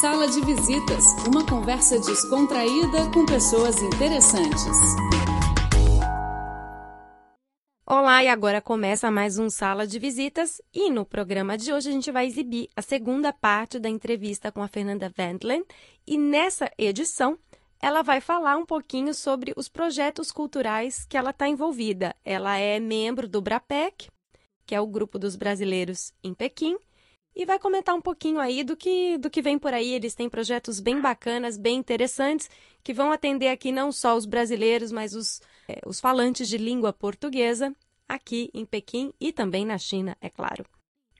Sala de Visitas, uma conversa descontraída com pessoas interessantes. Olá, e agora começa mais um Sala de Visitas e no programa de hoje a gente vai exibir a segunda parte da entrevista com a Fernanda Wendlen e nessa edição ela vai falar um pouquinho sobre os projetos culturais que ela está envolvida. Ela é membro do BRAPEC, que é o grupo dos brasileiros em Pequim, e vai comentar um pouquinho aí do que, do que vem por aí. Eles têm projetos bem bacanas, bem interessantes, que vão atender aqui não só os brasileiros, mas os, é, os falantes de língua portuguesa aqui em Pequim e também na China, é claro.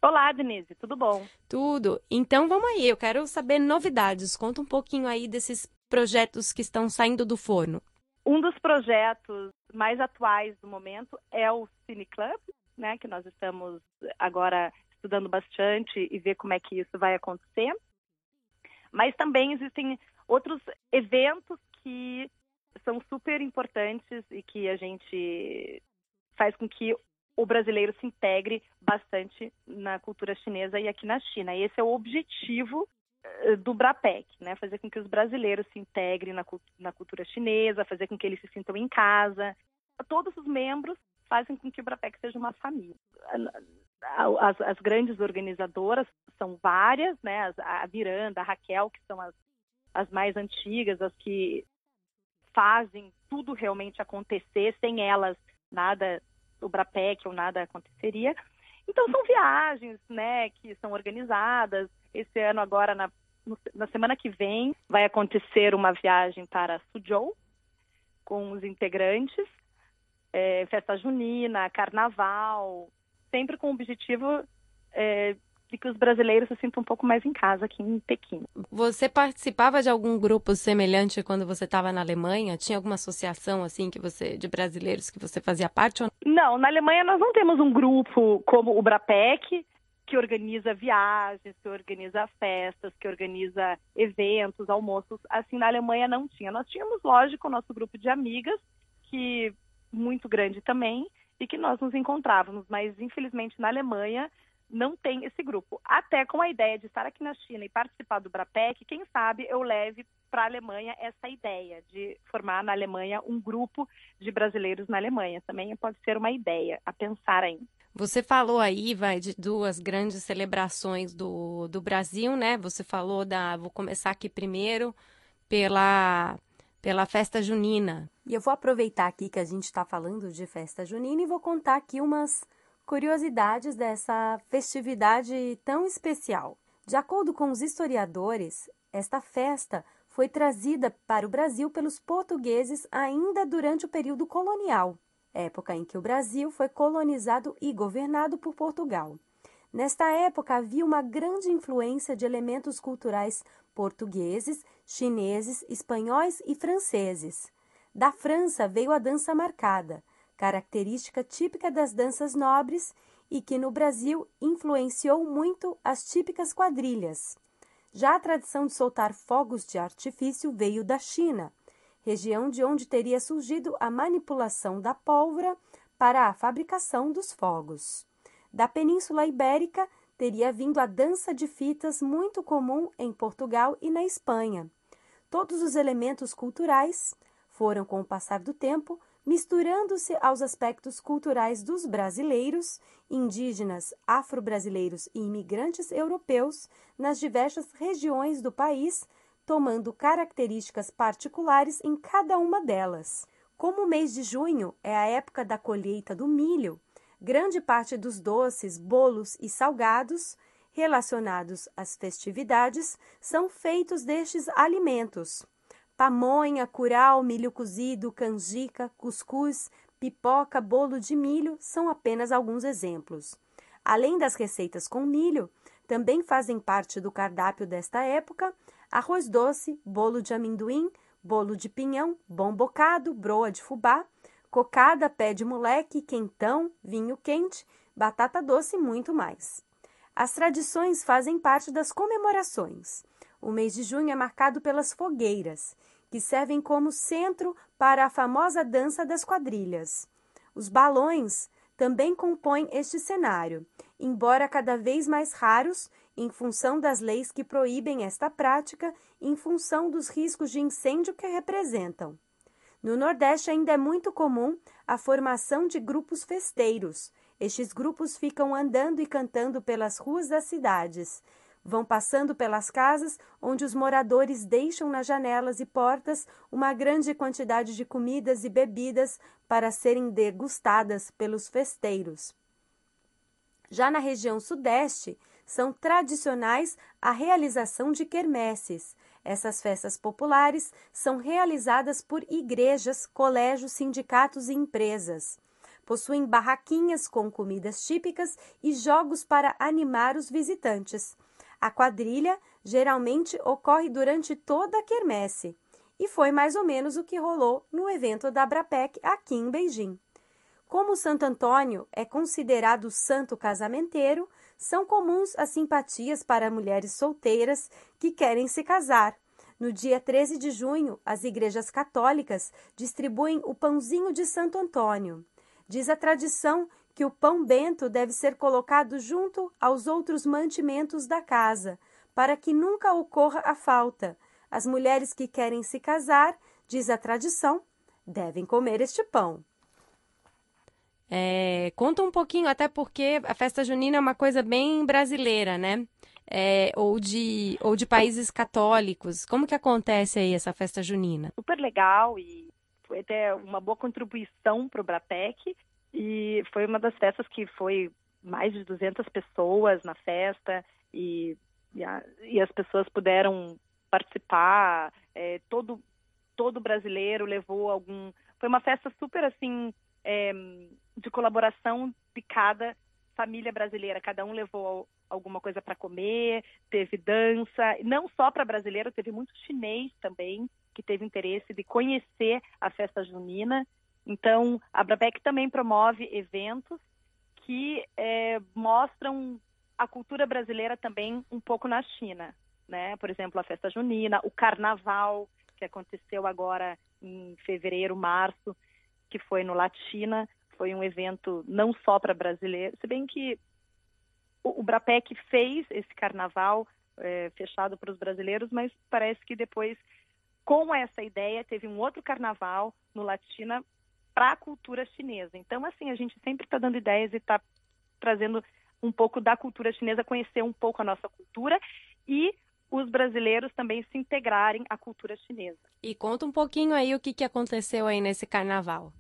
Olá, Denise, tudo bom? Tudo. Então vamos aí, eu quero saber novidades. Conta um pouquinho aí desses projetos que estão saindo do forno? Um dos projetos mais atuais do momento é o Cine Club, né, que nós estamos agora estudando bastante e ver como é que isso vai acontecer. Mas também existem outros eventos que são super importantes e que a gente faz com que o brasileiro se integre bastante na cultura chinesa e aqui na China. E esse é o objetivo eh, do BRAPEC, né? fazer com que os brasileiros se integrem na, na cultura chinesa, fazer com que eles se sintam em casa. Todos os membros fazem com que o BRAPEC seja uma família. As, as grandes organizadoras são várias, né? a Miranda, a Raquel, que são as, as mais antigas, as que fazem tudo realmente acontecer. Sem elas, nada, o BRAPEC ou nada aconteceria. Então são viagens, né, que são organizadas. Esse ano agora na, na semana que vem vai acontecer uma viagem para Suzhou com os integrantes, é, festa junina, carnaval, sempre com o objetivo é, de que os brasileiros se sintam um pouco mais em casa aqui em Pequim. Você participava de algum grupo semelhante quando você estava na Alemanha? Tinha alguma associação assim que você de brasileiros que você fazia parte? Ou... Não, na Alemanha nós não temos um grupo como o Brapec que organiza viagens, que organiza festas, que organiza eventos, almoços. Assim na Alemanha não tinha. Nós tínhamos, lógico, o nosso grupo de amigas que muito grande também e que nós nos encontrávamos, mas infelizmente na Alemanha não tem esse grupo. Até com a ideia de estar aqui na China e participar do BRAPEC, quem sabe eu leve para a Alemanha essa ideia de formar na Alemanha um grupo de brasileiros na Alemanha. Também pode ser uma ideia a pensar ainda. Você falou aí, vai, de duas grandes celebrações do, do Brasil, né? Você falou da. Vou começar aqui primeiro pela, pela festa junina. E eu vou aproveitar aqui que a gente está falando de festa junina e vou contar aqui umas curiosidades dessa festividade tão especial. De acordo com os historiadores, esta festa foi trazida para o Brasil pelos portugueses ainda durante o período colonial, época em que o Brasil foi colonizado e governado por Portugal. Nesta época havia uma grande influência de elementos culturais portugueses, chineses, espanhóis e franceses. Da França veio a dança marcada, característica típica das danças nobres e que no Brasil influenciou muito as típicas quadrilhas. Já a tradição de soltar fogos de artifício veio da China, região de onde teria surgido a manipulação da pólvora para a fabricação dos fogos. Da Península Ibérica teria vindo a dança de fitas muito comum em Portugal e na Espanha. Todos os elementos culturais foram, com o passar do tempo, misturando-se aos aspectos culturais dos brasileiros, indígenas, afro-brasileiros e imigrantes europeus nas diversas regiões do país, tomando características particulares em cada uma delas. Como o mês de junho é a época da colheita do milho, grande parte dos doces, bolos e salgados relacionados às festividades são feitos destes alimentos pamonha, curau, milho cozido, canjica, cuscuz, pipoca, bolo de milho são apenas alguns exemplos. Além das receitas com milho, também fazem parte do cardápio desta época arroz doce, bolo de amendoim, bolo de pinhão, bom bocado, broa de fubá, cocada, pé de moleque, quentão, vinho quente, batata doce e muito mais. As tradições fazem parte das comemorações. O mês de junho é marcado pelas fogueiras, que servem como centro para a famosa dança das quadrilhas. Os balões também compõem este cenário, embora cada vez mais raros em função das leis que proíbem esta prática, em função dos riscos de incêndio que representam. No Nordeste ainda é muito comum a formação de grupos festeiros. Estes grupos ficam andando e cantando pelas ruas das cidades. Vão passando pelas casas onde os moradores deixam nas janelas e portas uma grande quantidade de comidas e bebidas para serem degustadas pelos festeiros. Já na região Sudeste, são tradicionais a realização de quermesses. Essas festas populares são realizadas por igrejas, colégios, sindicatos e empresas. Possuem barraquinhas com comidas típicas e jogos para animar os visitantes. A quadrilha geralmente ocorre durante toda a quermesse, e foi mais ou menos o que rolou no evento da Brapec aqui em Beijing. Como Santo Antônio é considerado santo casamenteiro, são comuns as simpatias para mulheres solteiras que querem se casar. No dia 13 de junho, as igrejas católicas distribuem o pãozinho de Santo Antônio. Diz a tradição que o pão bento deve ser colocado junto aos outros mantimentos da casa, para que nunca ocorra a falta. As mulheres que querem se casar, diz a tradição, devem comer este pão. É, conta um pouquinho, até porque a festa junina é uma coisa bem brasileira, né? É, ou, de, ou de países católicos. Como que acontece aí essa festa junina? Super legal e foi até uma boa contribuição para o Brapec. E foi uma das festas que foi mais de 200 pessoas na festa e, e, a, e as pessoas puderam participar. É, todo, todo brasileiro levou algum. Foi uma festa super assim. É, de colaboração de cada família brasileira. Cada um levou alguma coisa para comer, teve dança, não só para brasileiro, teve muito chinês também que teve interesse de conhecer a festa junina. Então, a Brabec também promove eventos que é, mostram a cultura brasileira também um pouco na China, né? Por exemplo, a festa junina, o carnaval que aconteceu agora em fevereiro, março, que foi no Latina, foi um evento não só para brasileiros, se bem que o, Brapec fez esse carnaval é, fechado para os brasileiros, mas parece que depois, com essa ideia, teve um outro carnaval no Latina para a cultura chinesa. Então, assim, a gente sempre está dando ideias e está trazendo um pouco da cultura chinesa, conhecer um pouco a nossa cultura e os brasileiros também se integrarem à cultura chinesa. E conta um pouquinho aí o que, que aconteceu aí nesse carnaval.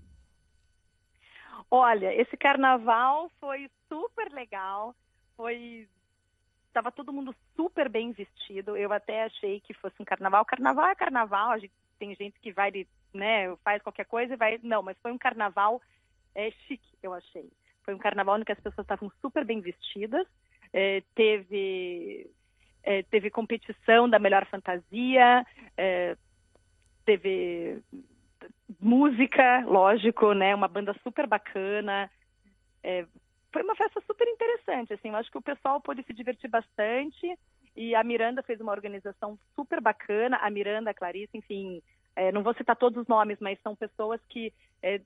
Olha, esse carnaval foi super legal, foi estava todo mundo super bem vestido. Eu até achei que fosse um carnaval. Carnaval é carnaval, a gente tem gente que vai né, faz qualquer coisa e vai. Não, mas foi um carnaval é, chique, eu achei. Foi um carnaval em que as pessoas estavam super bem vestidas, é, teve, é, teve competição da melhor fantasia, é, teve música, lógico, né, uma banda super bacana. É, foi uma festa super interessante, assim, eu acho que o pessoal pôde se divertir bastante e a Miranda fez uma organização super bacana, a Miranda, a Clarice, enfim, é, não vou citar todos os nomes, mas são pessoas que é,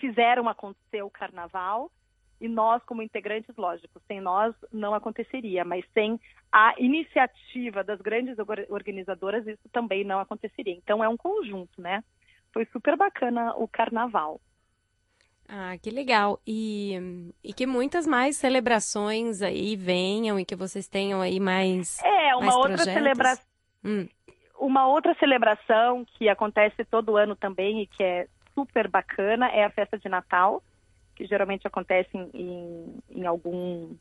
fizeram acontecer o carnaval e nós, como integrantes, lógico, sem nós não aconteceria, mas sem a iniciativa das grandes organizadoras, isso também não aconteceria. Então é um conjunto, né? Foi super bacana o carnaval. Ah, que legal. E, e que muitas mais celebrações aí venham e que vocês tenham aí mais. É, uma mais outra celebração. Hum uma outra celebração que acontece todo ano também e que é super bacana é a festa de Natal, que geralmente acontece em, em, em algum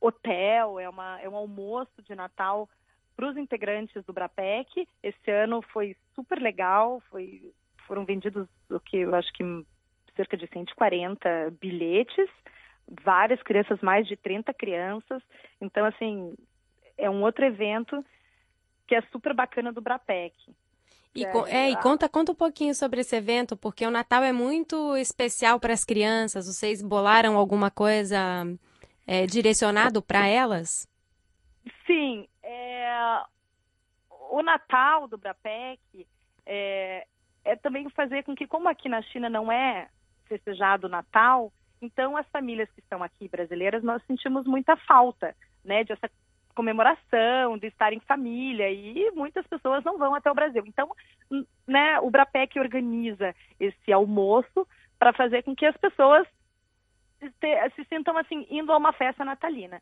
hotel, é, uma, é um almoço de Natal para os integrantes do Brapec. Esse ano foi super legal, foi, foram vendidos o que eu acho que cerca de 140 bilhetes, várias crianças, mais de 30 crianças. Então, assim, é um outro evento que é super bacana do Brapec. E, é, é, e conta, conta um pouquinho sobre esse evento, porque o Natal é muito especial para as crianças. Vocês bolaram alguma coisa é, direcionado para elas? Sim. É, o Natal do Brapec é, é também fazer com que, como aqui na China não é festejado o Natal, então as famílias que estão aqui brasileiras, nós sentimos muita falta né, dessa comemoração, de estar em família, e muitas pessoas não vão até o Brasil. Então, né, o Brapec organiza esse almoço para fazer com que as pessoas se sintam assim indo a uma festa natalina.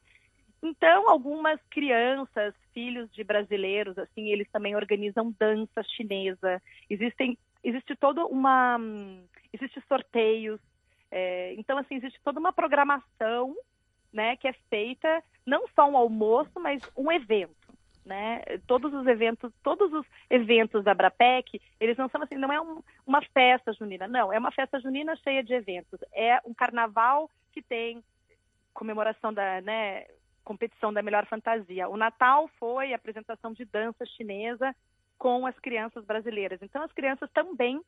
Então, algumas crianças, filhos de brasileiros, assim, eles também organizam dança chinesa. Existem, existe toda uma, existe sorteios. É, então, assim, existe toda uma programação, né, que é feita não só um almoço, mas um evento. Né? Todos os eventos, todos os eventos da Brapec, eles não são assim, não é um, uma festa junina, não, é uma festa junina cheia de eventos. É um carnaval que tem comemoração da, né, competição da melhor fantasia. O Natal foi a apresentação de dança chinesa com as crianças brasileiras. Então, as crianças também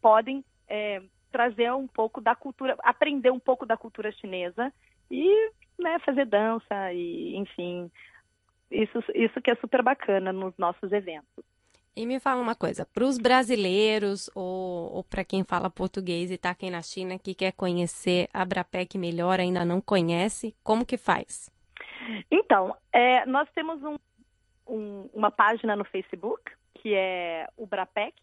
podem é, trazer um pouco da cultura, aprender um pouco da cultura chinesa e né, fazer dança e, enfim, isso, isso que é super bacana nos nossos eventos. E me fala uma coisa, para os brasileiros ou, ou para quem fala português e está aqui na China que quer conhecer a Brapec melhor, ainda não conhece, como que faz? Então, é, nós temos um, um, uma página no Facebook, que é o Brapec.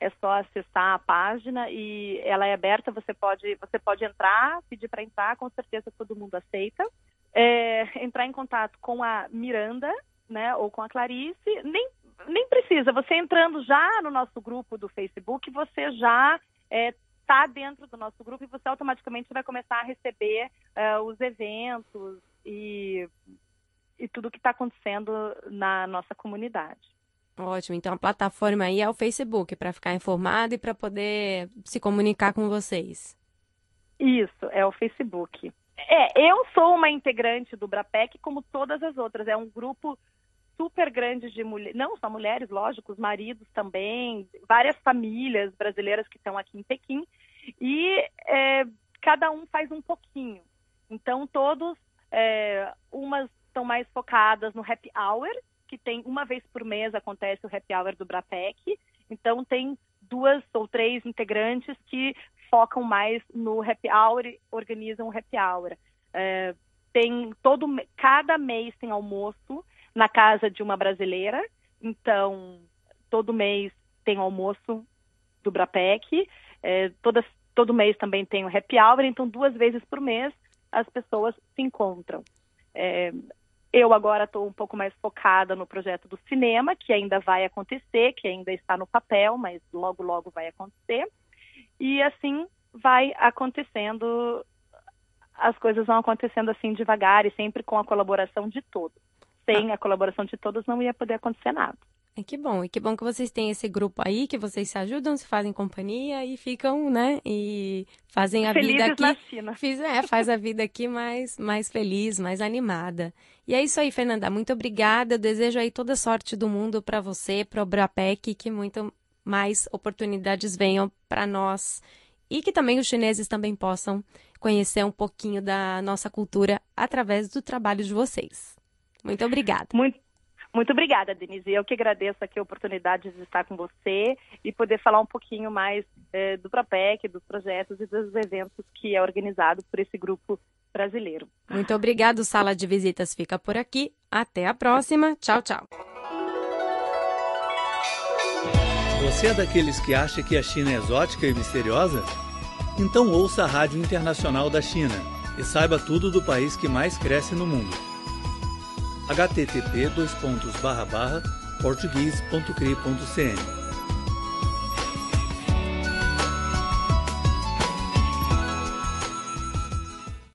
É só acessar a página e ela é aberta, você pode, você pode entrar, pedir para entrar, com certeza todo mundo aceita. É, entrar em contato com a Miranda, né, ou com a Clarice, nem, nem precisa, você entrando já no nosso grupo do Facebook, você já está é, dentro do nosso grupo e você automaticamente vai começar a receber uh, os eventos, e, e tudo que está acontecendo na nossa comunidade. Ótimo, então a plataforma aí é o Facebook para ficar informado e para poder se comunicar com vocês. Isso, é o Facebook. É, eu sou uma integrante do Brapec, como todas as outras. É um grupo super grande de mulheres, não só mulheres, lógico, os maridos também, várias famílias brasileiras que estão aqui em Pequim, e é, cada um faz um pouquinho. Então, todos é, umas estão mais focadas no happy hour, que tem uma vez por mês acontece o happy hour do Brapec. Então tem duas ou três integrantes que focam mais no happy hour e organizam o happy hour. É, tem todo cada mês tem almoço na casa de uma brasileira. Então todo mês tem almoço do Brapec. É, todas, todo mês também tem o happy hour. Então duas vezes por mês as pessoas se encontram. É, eu agora estou um pouco mais focada no projeto do cinema, que ainda vai acontecer, que ainda está no papel, mas logo, logo vai acontecer. E assim vai acontecendo, as coisas vão acontecendo assim devagar e sempre com a colaboração de todos. Sem ah. a colaboração de todos não ia poder acontecer nada. Que bom, e que bom que vocês têm esse grupo aí, que vocês se ajudam, se fazem companhia e ficam, né? E fazem a Felizes vida aqui. Na China. Fiz, é, faz a vida aqui mais, mais feliz, mais animada. E é isso aí, Fernanda. Muito obrigada. Eu desejo aí toda sorte do mundo para você, para o Brapec, que muito mais oportunidades venham para nós e que também os chineses também possam conhecer um pouquinho da nossa cultura através do trabalho de vocês. Muito obrigada. Muito muito obrigada, Denise. Eu que agradeço aqui a oportunidade de estar com você e poder falar um pouquinho mais eh, do PROPEC, dos projetos e dos eventos que é organizado por esse grupo brasileiro. Muito obrigado. Sala de Visitas fica por aqui. Até a próxima. Tchau, tchau. Você é daqueles que acha que a China é exótica e misteriosa? Então ouça a Rádio Internacional da China e saiba tudo do país que mais cresce no mundo http português.cri.cn